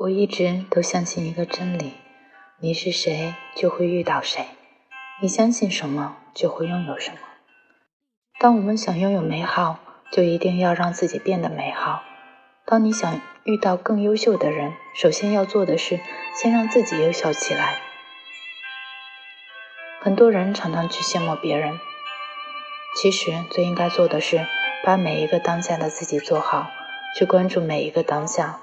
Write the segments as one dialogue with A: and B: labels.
A: 我一直都相信一个真理：你是谁，就会遇到谁；你相信什么，就会拥有什么。当我们想拥有美好，就一定要让自己变得美好。当你想遇到更优秀的人，首先要做的是先让自己优秀起来。很多人常常去羡慕别人，其实最应该做的是把每一个当下的自己做好，去关注每一个当下。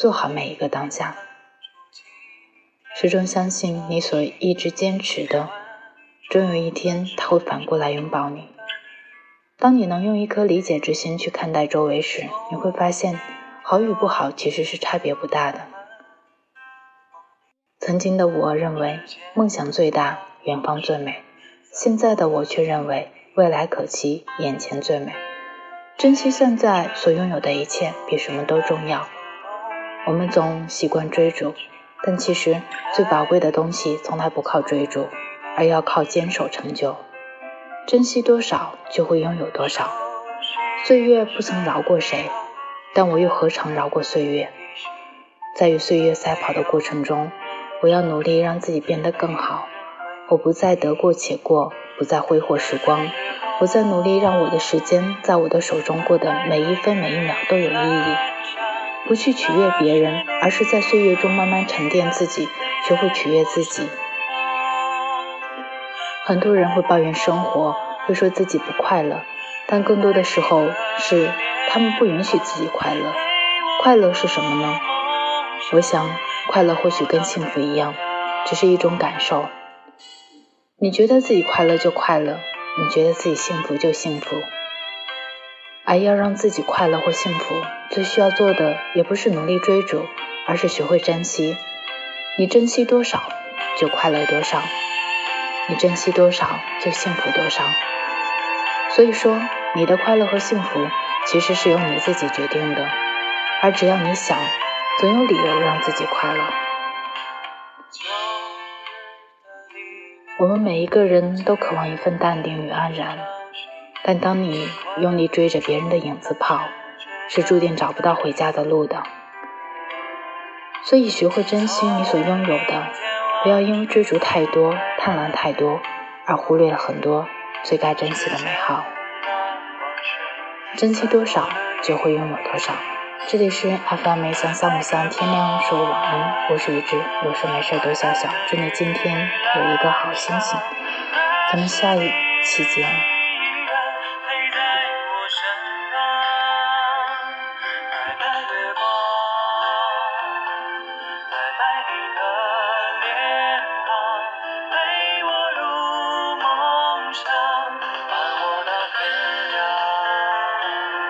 A: 做好每一个当下，始终相信你所一直坚持的，终有一天他会反过来拥抱你。当你能用一颗理解之心去看待周围时，你会发现好与不好其实是差别不大的。曾经的我认为梦想最大，远方最美；现在的我却认为未来可期，眼前最美。珍惜现在所拥有的一切，比什么都重要。我们总习惯追逐，但其实最宝贵的东西从来不靠追逐，而要靠坚守成就。珍惜多少，就会拥有多少。岁月不曾饶过谁，但我又何尝饶过岁月？在与岁月赛跑的过程中，我要努力让自己变得更好。我不再得过且过，不再挥霍时光，我在努力让我的时间在我的手中过的每一分每一秒都有意义。不去取悦别人，而是在岁月中慢慢沉淀自己，学会取悦自己。很多人会抱怨生活，会说自己不快乐，但更多的时候是他们不允许自己快乐。快乐是什么呢？我想，快乐或许跟幸福一样，只是一种感受。你觉得自己快乐就快乐，你觉得自己幸福就幸福。而要让自己快乐或幸福，最需要做的也不是努力追逐，而是学会珍惜。你珍惜多少，就快乐多少；你珍惜多少，就幸福多少。所以说，你的快乐和幸福其实是由你自己决定的。而只要你想，总有理由让自己快乐。我们每一个人都渴望一份淡定与安然。但当你用力追着别人的影子跑，是注定找不到回家的路的。所以，学会珍惜你所拥有的，不要因为追逐太多、贪婪太多，而忽略了很多最该珍惜的美好。珍惜多少，就会拥有多少。这里是 FM 三三五三，天亮说晚安，我是一只有事没事多笑笑。祝你今天有一个好心情。咱们下一期见。